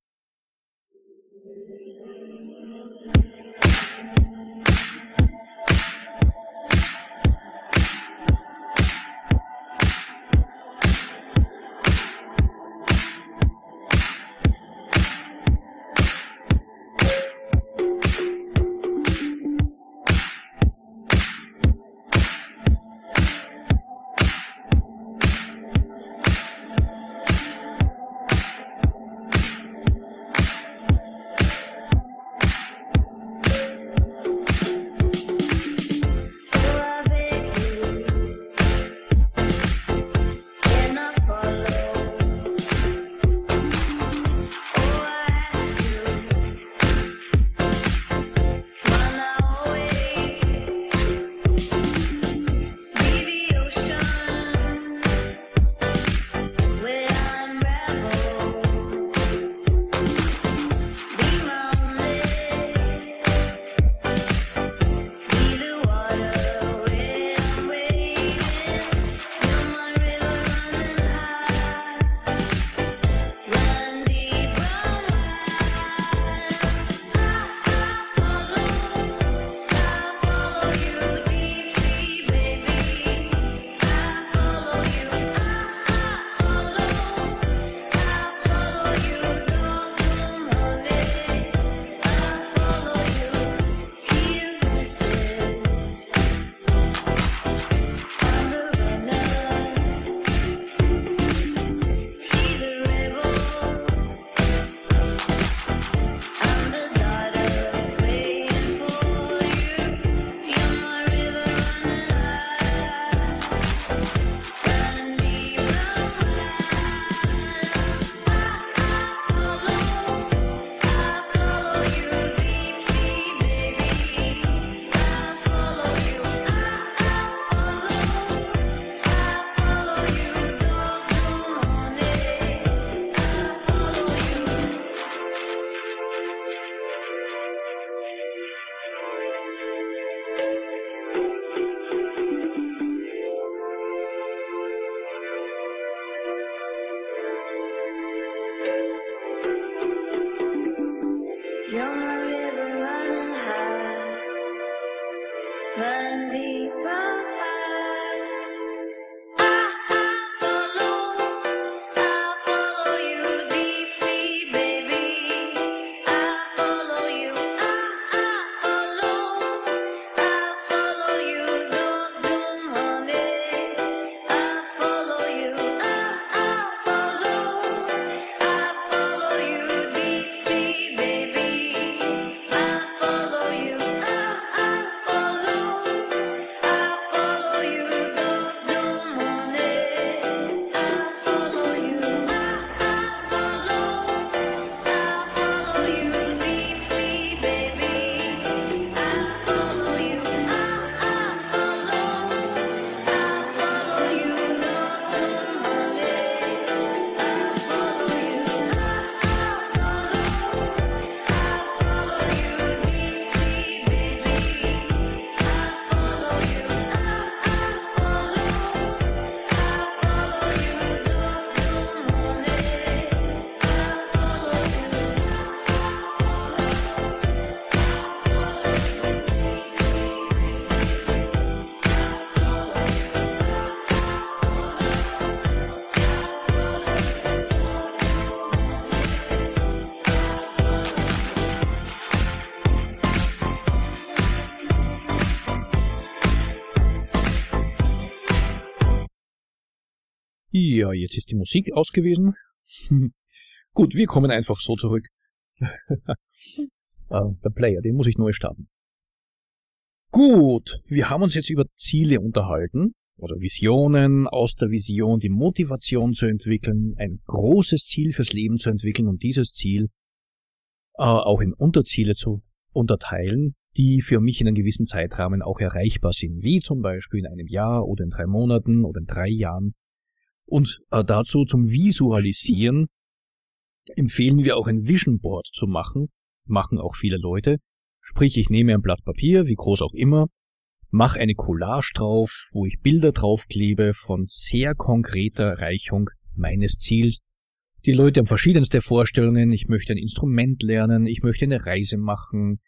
满地啊 Ja, jetzt ist die Musik aus gewesen. Gut, wir kommen einfach so zurück. ah, der Player, den muss ich neu starten. Gut, wir haben uns jetzt über Ziele unterhalten oder Visionen, aus der Vision die Motivation zu entwickeln, ein großes Ziel fürs Leben zu entwickeln und dieses Ziel äh, auch in Unterziele zu unterteilen, die für mich in einem gewissen Zeitrahmen auch erreichbar sind, wie zum Beispiel in einem Jahr oder in drei Monaten oder in drei Jahren. Und äh, dazu zum Visualisieren empfehlen wir auch ein Vision Board zu machen, machen auch viele Leute. Sprich, ich nehme ein Blatt Papier, wie groß auch immer, mache eine Collage drauf, wo ich Bilder draufklebe von sehr konkreter Erreichung meines Ziels. Die Leute haben verschiedenste Vorstellungen, ich möchte ein Instrument lernen, ich möchte eine Reise machen.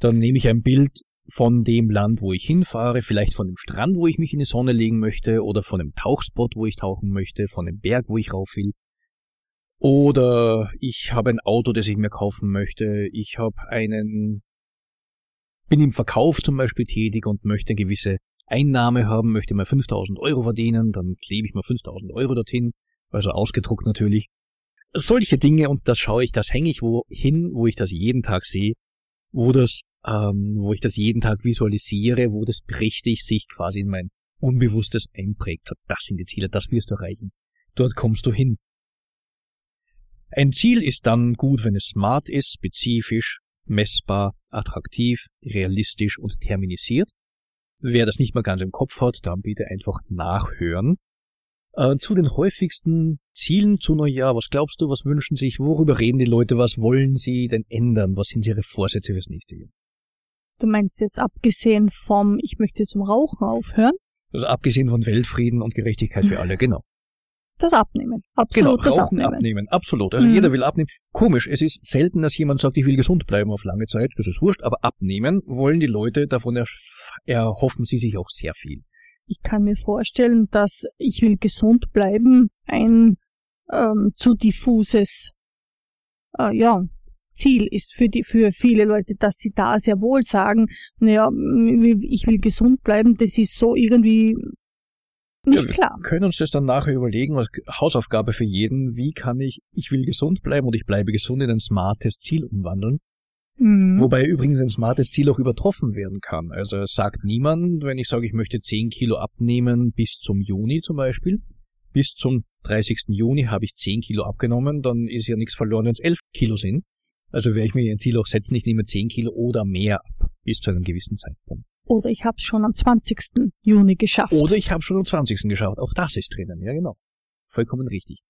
Dann nehme ich ein Bild von dem Land, wo ich hinfahre, vielleicht von dem Strand, wo ich mich in die Sonne legen möchte, oder von dem Tauchspot, wo ich tauchen möchte, von dem Berg, wo ich rauf will. Oder ich habe ein Auto, das ich mir kaufen möchte. Ich habe einen, bin im Verkauf zum Beispiel tätig und möchte eine gewisse Einnahme haben, möchte mal 5000 Euro verdienen, dann klebe ich mal 5000 Euro dorthin, also ausgedruckt natürlich. Solche Dinge und das schaue ich, das hänge ich wohin, wo ich das jeden Tag sehe, wo das, ähm, wo ich das jeden Tag visualisiere, wo das richtig sich quasi in mein Unbewusstes einprägt. Das sind die Ziele, das wirst du erreichen. Dort kommst du hin. Ein Ziel ist dann gut, wenn es smart ist, spezifisch, messbar, attraktiv, realistisch und terminisiert. Wer das nicht mal ganz im Kopf hat, dann bitte einfach nachhören. Äh, zu den häufigsten Zielen zu Neujahr, was glaubst du, was wünschen sich, worüber reden die Leute, was wollen sie denn ändern, was sind ihre Vorsätze fürs nächste Jahr? Du meinst jetzt abgesehen vom Ich möchte zum Rauchen aufhören? Also abgesehen von Weltfrieden und Gerechtigkeit für alle, genau das Abnehmen. Absolut genau, das Rauchen Abnehmen. abnehmen. Absolut. Also Mhm. jeder will abnehmen. Komisch, es ist selten, dass jemand sagt, ich will gesund bleiben auf lange Zeit. Das ist wurscht, aber abnehmen wollen die Leute, davon erhoffen sie sich auch sehr viel. Ich kann mir vorstellen, dass ich will gesund bleiben ein ähm, zu diffuses äh, ja, Ziel ist für die für viele Leute, dass sie da sehr wohl sagen, naja, ich will gesund bleiben, das ist so irgendwie nicht Ja, wir klar. können uns das dann nachher überlegen, als Hausaufgabe für jeden, wie kann ich, ich will gesund bleiben und ich bleibe gesund in ein smartes Ziel umwandeln. Mhm. Wobei übrigens ein smartes Ziel auch übertroffen werden kann. Also sagt niemand, wenn ich sage, ich möchte 10 Kilo abnehmen bis zum Juni zum Beispiel. Bis zum 30. Juni habe ich 10 Kilo abgenommen, dann ist ja nichts verloren, wenn es 11 Kilo sind. Also werde ich mir ein Ziel auch setzen, ich nehme 10 Kilo oder mehr ab, bis zu einem gewissen Zeitpunkt. Oder ich habe es schon am 20. Juni geschafft. Oder ich habe schon am 20. geschafft, auch das ist drinnen, ja genau. Vollkommen richtig.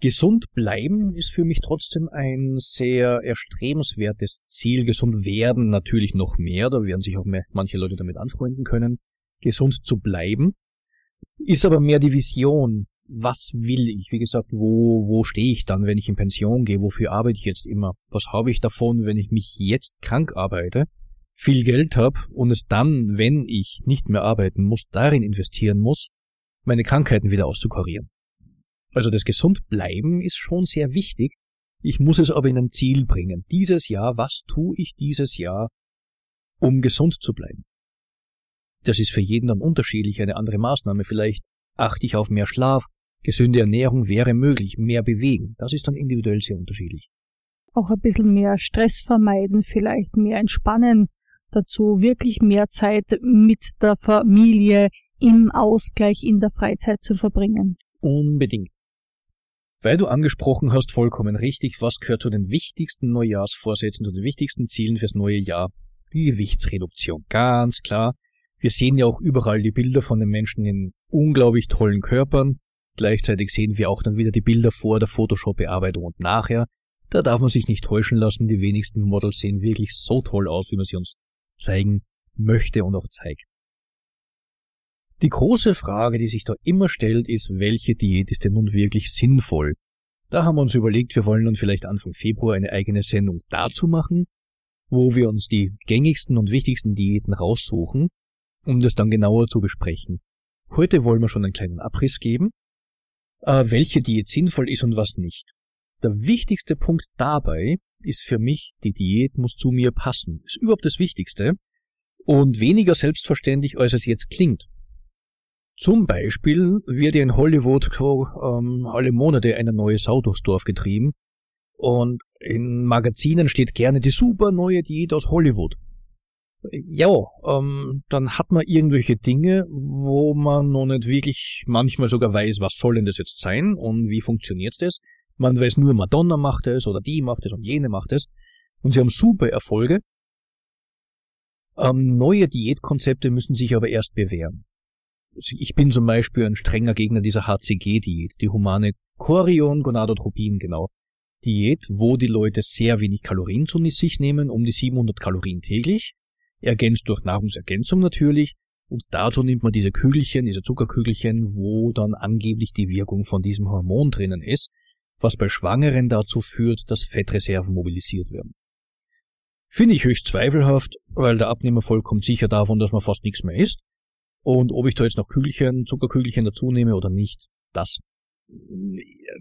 Gesund bleiben ist für mich trotzdem ein sehr erstrebenswertes Ziel. Gesund werden natürlich noch mehr, da werden sich auch mehr, manche Leute damit anfreunden können. Gesund zu bleiben ist aber mehr die Vision. Was will ich? Wie gesagt, wo, wo stehe ich dann, wenn ich in Pension gehe? Wofür arbeite ich jetzt immer? Was habe ich davon, wenn ich mich jetzt krank arbeite, viel Geld habe und es dann, wenn ich nicht mehr arbeiten muss, darin investieren muss, meine Krankheiten wieder auszukurieren? Also das Gesundbleiben ist schon sehr wichtig. Ich muss es aber in ein Ziel bringen. Dieses Jahr, was tue ich dieses Jahr, um gesund zu bleiben? Das ist für jeden dann unterschiedlich, eine andere Maßnahme. Vielleicht achte ich auf mehr Schlaf, gesunde Ernährung wäre möglich, mehr bewegen. Das ist dann individuell sehr unterschiedlich. auch ein bisschen mehr Stress vermeiden, vielleicht mehr entspannen, dazu wirklich mehr Zeit mit der Familie im Ausgleich in der Freizeit zu verbringen. Unbedingt. Weil du angesprochen hast, vollkommen richtig, was gehört zu den wichtigsten Neujahrsvorsätzen, zu den wichtigsten Zielen fürs neue Jahr? Die Gewichtsreduktion. Ganz klar. Wir sehen ja auch überall die Bilder von den Menschen in unglaublich tollen Körpern. Gleichzeitig sehen wir auch dann wieder die Bilder vor der Photoshop-Bearbeitung und nachher. Da darf man sich nicht täuschen lassen. Die wenigsten Models sehen wirklich so toll aus, wie man sie uns zeigen möchte und auch zeigt. Die große Frage, die sich da immer stellt, ist, welche Diät ist denn nun wirklich sinnvoll? Da haben wir uns überlegt, wir wollen nun vielleicht Anfang Februar eine eigene Sendung dazu machen, wo wir uns die gängigsten und wichtigsten Diäten raussuchen, um das dann genauer zu besprechen. Heute wollen wir schon einen kleinen Abriss geben, äh, welche Diät sinnvoll ist und was nicht. Der wichtigste Punkt dabei ist für mich, die Diät muss zu mir passen. Ist überhaupt das Wichtigste und weniger selbstverständlich, als es jetzt klingt. Zum Beispiel wird ja in Hollywood ähm, alle Monate eine neue Sau durchs Dorf getrieben und in Magazinen steht gerne die super neue Diät aus Hollywood. Ja, ähm, dann hat man irgendwelche Dinge, wo man noch nicht wirklich manchmal sogar weiß, was soll denn das jetzt sein und wie funktioniert das. Man weiß nur, Madonna macht es oder die macht es und jene macht es. Und sie haben super Erfolge. Ähm, neue Diätkonzepte müssen sich aber erst bewähren. Ich bin zum Beispiel ein strenger Gegner dieser HCG-Diät, die humane Chorion Gonadotropin, genau. Diät, wo die Leute sehr wenig Kalorien zu sich nehmen, um die 700 Kalorien täglich, ergänzt durch Nahrungsergänzung natürlich, und dazu nimmt man diese Kügelchen, diese Zuckerkügelchen, wo dann angeblich die Wirkung von diesem Hormon drinnen ist, was bei Schwangeren dazu führt, dass Fettreserven mobilisiert werden. Finde ich höchst zweifelhaft, weil der Abnehmer vollkommen sicher davon, dass man fast nichts mehr isst. Und ob ich da jetzt noch Kügelchen, Zuckerkügelchen dazu nehme oder nicht, das,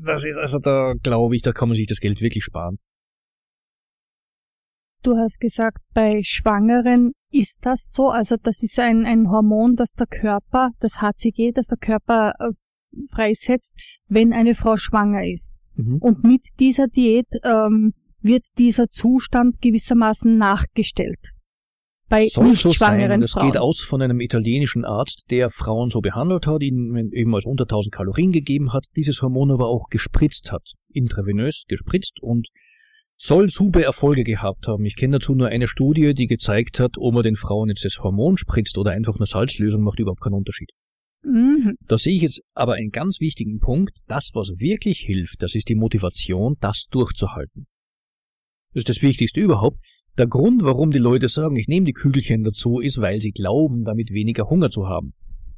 das ist, also da glaube ich, da kann man sich das Geld wirklich sparen. Du hast gesagt, bei Schwangeren ist das so, also das ist ein, ein Hormon, das der Körper, das HCG, das der Körper äh, freisetzt, wenn eine Frau schwanger ist. Mhm. Und mit dieser Diät ähm, wird dieser Zustand gewissermaßen nachgestellt. Bei Soll nicht so schwangeren sein. Das Frauen. geht aus von einem italienischen Arzt, der Frauen so behandelt hat, ihnen eben als unter 1000 Kalorien gegeben hat, dieses Hormon aber auch gespritzt hat, intravenös gespritzt und soll super Erfolge gehabt haben. Ich kenne dazu nur eine Studie, die gezeigt hat, ob man den Frauen jetzt das Hormon spritzt oder einfach eine Salzlösung, macht überhaupt keinen Unterschied. Mhm. Da sehe ich jetzt aber einen ganz wichtigen Punkt. Das, was wirklich hilft, das ist die Motivation, das durchzuhalten. Das ist das Wichtigste überhaupt. Der Grund, warum die Leute sagen, ich nehme die Kügelchen dazu, ist, weil sie glauben, damit weniger Hunger zu haben.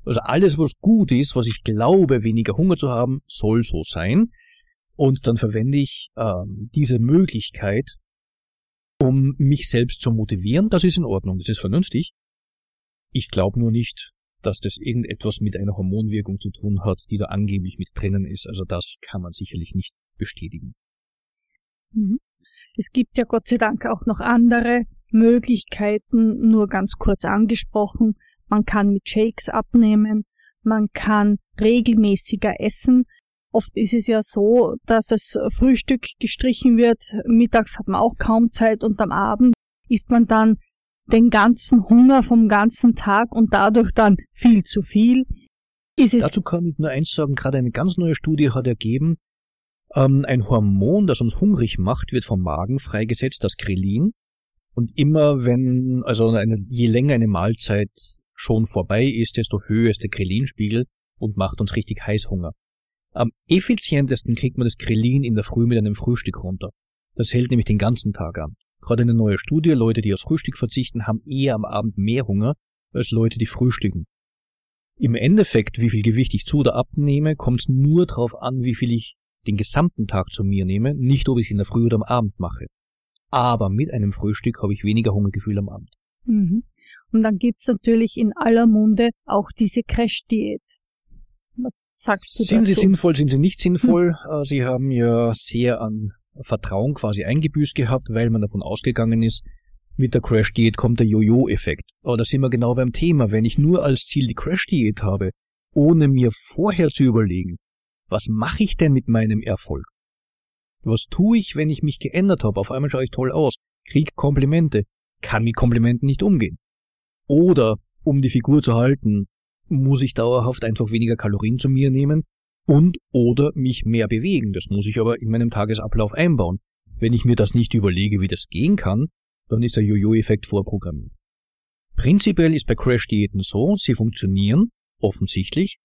Also alles, was gut ist, was ich glaube, weniger Hunger zu haben, soll so sein. Und dann verwende ich ähm, diese Möglichkeit, um mich selbst zu motivieren. Das ist in Ordnung, das ist vernünftig. Ich glaube nur nicht, dass das irgendetwas mit einer Hormonwirkung zu tun hat, die da angeblich mit drinnen ist. Also das kann man sicherlich nicht bestätigen. Mhm. Es gibt ja Gott sei Dank auch noch andere Möglichkeiten, nur ganz kurz angesprochen. Man kann mit Shakes abnehmen, man kann regelmäßiger essen. Oft ist es ja so, dass das Frühstück gestrichen wird, mittags hat man auch kaum Zeit und am Abend isst man dann den ganzen Hunger vom ganzen Tag und dadurch dann viel zu viel. Dazu kann ich nur eins sagen, gerade eine ganz neue Studie hat ergeben, ähm, ein Hormon, das uns hungrig macht, wird vom Magen freigesetzt, das Krillin. Und immer wenn, also eine, je länger eine Mahlzeit schon vorbei ist, desto höher ist der Krillinspiegel und macht uns richtig Heißhunger. Am effizientesten kriegt man das Krillin in der Früh mit einem Frühstück runter. Das hält nämlich den ganzen Tag an. Gerade eine neue Studie, Leute, die aufs Frühstück verzichten, haben eher am Abend mehr Hunger als Leute, die frühstücken. Im Endeffekt, wie viel Gewicht ich zu oder abnehme, kommt es nur darauf an, wie viel ich den gesamten Tag zu mir nehme, nicht ob ich es in der Früh oder am Abend mache. Aber mit einem Frühstück habe ich weniger Hungergefühl am Abend. Mhm. Und dann gibt's natürlich in aller Munde auch diese Crash-Diät. Was sagst du sind dazu? Sie sinnvoll, sind sie nicht sinnvoll? Hm. Sie haben ja sehr an Vertrauen quasi eingebüßt gehabt, weil man davon ausgegangen ist, mit der Crash-Diät kommt der Jojo-Effekt. Aber da sind wir genau beim Thema. Wenn ich nur als Ziel die Crash-Diät habe, ohne mir vorher zu überlegen, was mache ich denn mit meinem Erfolg? Was tue ich, wenn ich mich geändert habe? Auf einmal schaue ich toll aus, krieg Komplimente, kann mit Komplimenten nicht umgehen. Oder, um die Figur zu halten, muss ich dauerhaft einfach weniger Kalorien zu mir nehmen und oder mich mehr bewegen. Das muss ich aber in meinem Tagesablauf einbauen. Wenn ich mir das nicht überlege, wie das gehen kann, dann ist der Jojo-Effekt vorprogrammiert. Prinzipiell ist bei Crash-Diäten so, sie funktionieren, offensichtlich,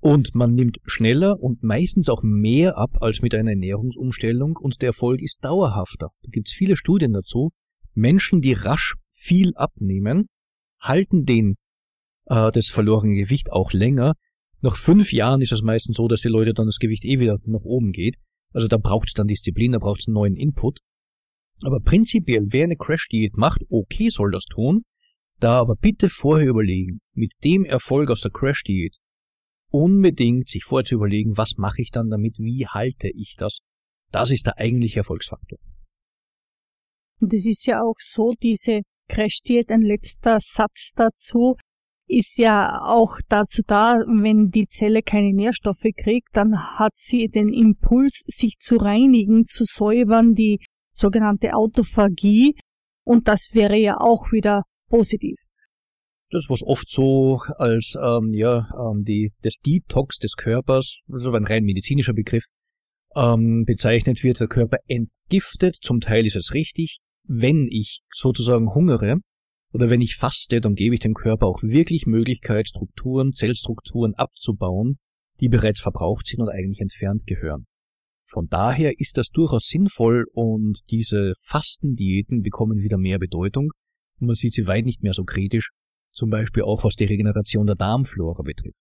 und man nimmt schneller und meistens auch mehr ab als mit einer Ernährungsumstellung und der Erfolg ist dauerhafter. Da gibt es viele Studien dazu. Menschen, die rasch viel abnehmen, halten den äh, das verlorene Gewicht auch länger. Nach fünf Jahren ist es meistens so, dass die Leute dann das Gewicht eh wieder nach oben geht. Also da braucht es dann Disziplin, da braucht es einen neuen Input. Aber prinzipiell, wer eine Crash-Diät macht, okay soll das tun, da aber bitte vorher überlegen, mit dem Erfolg aus der Crash-Diät unbedingt sich vorzuüberlegen, was mache ich dann damit, wie halte ich das. Das ist der eigentliche Erfolgsfaktor. Und es ist ja auch so, diese Crash-Diät, ein letzter Satz dazu, ist ja auch dazu da, wenn die Zelle keine Nährstoffe kriegt, dann hat sie den Impuls, sich zu reinigen, zu säubern, die sogenannte Autophagie. Und das wäre ja auch wieder positiv. Das, was oft so als ähm, ja, ähm, die, das Detox des Körpers, also ein rein medizinischer Begriff, ähm, bezeichnet wird, der Körper entgiftet, zum Teil ist es richtig, wenn ich sozusagen hungere oder wenn ich faste, dann gebe ich dem Körper auch wirklich Möglichkeit, Strukturen, Zellstrukturen abzubauen, die bereits verbraucht sind und eigentlich entfernt gehören. Von daher ist das durchaus sinnvoll und diese Fastendiäten bekommen wieder mehr Bedeutung und man sieht sie weit nicht mehr so kritisch, zum Beispiel auch was die Regeneration der Darmflora betrifft.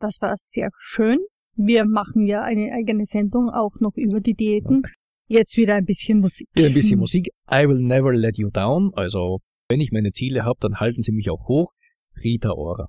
Das war sehr schön. Wir machen ja eine eigene Sendung auch noch über die Diäten. Jetzt wieder ein bisschen Musik. Wieder ein bisschen Musik. I will never let you down. Also, wenn ich meine Ziele habe, dann halten sie mich auch hoch. Rita Ora.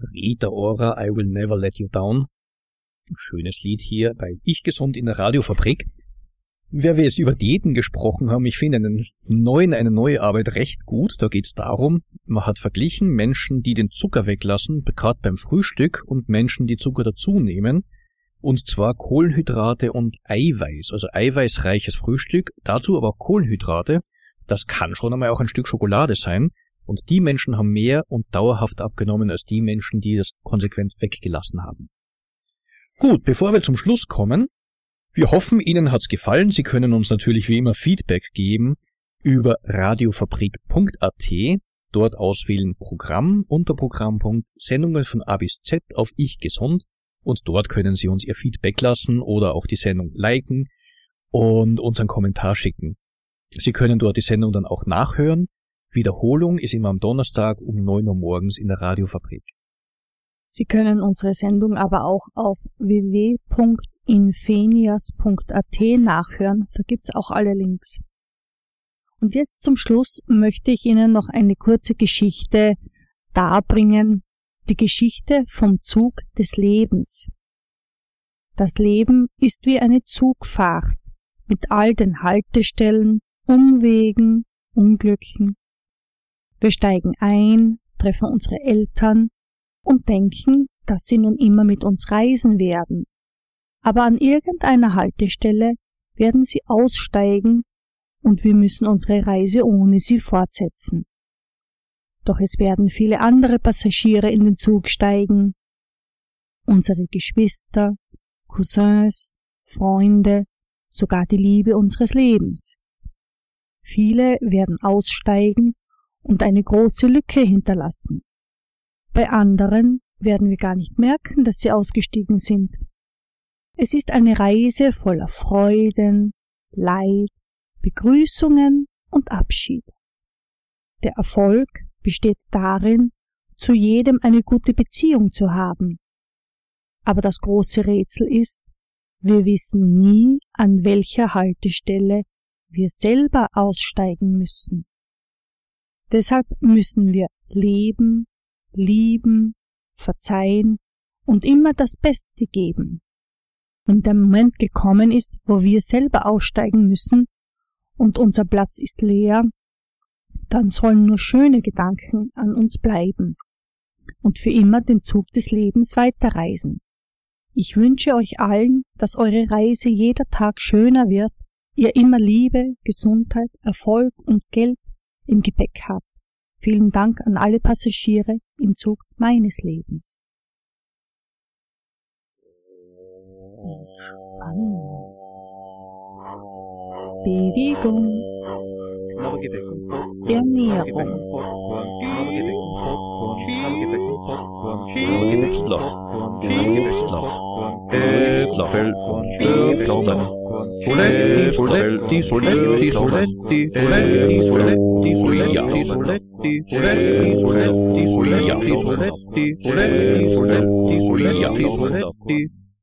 Rita Ora, I will never let you down. Schönes Lied hier bei Ich Gesund in der Radiofabrik. Wer wir jetzt über Diäten gesprochen haben, ich finde einen neuen, eine neue Arbeit recht gut. Da geht es darum, man hat verglichen Menschen, die den Zucker weglassen, gerade beim Frühstück, und Menschen, die Zucker dazu nehmen. Und zwar Kohlenhydrate und Eiweiß, also eiweißreiches Frühstück, dazu aber auch Kohlenhydrate. Das kann schon einmal auch ein Stück Schokolade sein. Und die Menschen haben mehr und dauerhaft abgenommen als die Menschen, die das konsequent weggelassen haben. Gut, bevor wir zum Schluss kommen, wir hoffen, Ihnen hat's gefallen. Sie können uns natürlich wie immer Feedback geben über radiofabrik.at, dort auswählen Programm, Unterprogrammpunkt, Sendungen von A bis Z auf Ich Gesund und dort können Sie uns Ihr Feedback lassen oder auch die Sendung liken und uns einen Kommentar schicken. Sie können dort die Sendung dann auch nachhören. Wiederholung ist immer am Donnerstag um 9 Uhr morgens in der Radiofabrik. Sie können unsere Sendung aber auch auf www.infenias.at nachhören. Da gibt's auch alle Links. Und jetzt zum Schluss möchte ich Ihnen noch eine kurze Geschichte darbringen. Die Geschichte vom Zug des Lebens. Das Leben ist wie eine Zugfahrt mit all den Haltestellen, Umwegen, Unglücken. Wir steigen ein, treffen unsere Eltern und denken, dass sie nun immer mit uns reisen werden. Aber an irgendeiner Haltestelle werden sie aussteigen und wir müssen unsere Reise ohne sie fortsetzen. Doch es werden viele andere Passagiere in den Zug steigen. Unsere Geschwister, Cousins, Freunde, sogar die Liebe unseres Lebens. Viele werden aussteigen und eine große Lücke hinterlassen. Bei anderen werden wir gar nicht merken, dass sie ausgestiegen sind. Es ist eine Reise voller Freuden, Leid, Begrüßungen und Abschied. Der Erfolg besteht darin, zu jedem eine gute Beziehung zu haben. Aber das große Rätsel ist, wir wissen nie, an welcher Haltestelle wir selber aussteigen müssen. Deshalb müssen wir leben, lieben, verzeihen und immer das Beste geben. Wenn der Moment gekommen ist, wo wir selber aussteigen müssen und unser Platz ist leer, dann sollen nur schöne Gedanken an uns bleiben und für immer den Zug des Lebens weiterreisen. Ich wünsche euch allen, dass eure Reise jeder Tag schöner wird, ihr immer Liebe, Gesundheit, Erfolg und Geld im Gepäck habt. Vielen Dank an alle Passagiere im Zug meines Lebens. Spannend. Bewegung, navigating popcorn, navigating popcorn, navigating popcorn, navigating popcorn, navigating slow, navigating slow, slow, slow, slow, slow, slow, slow,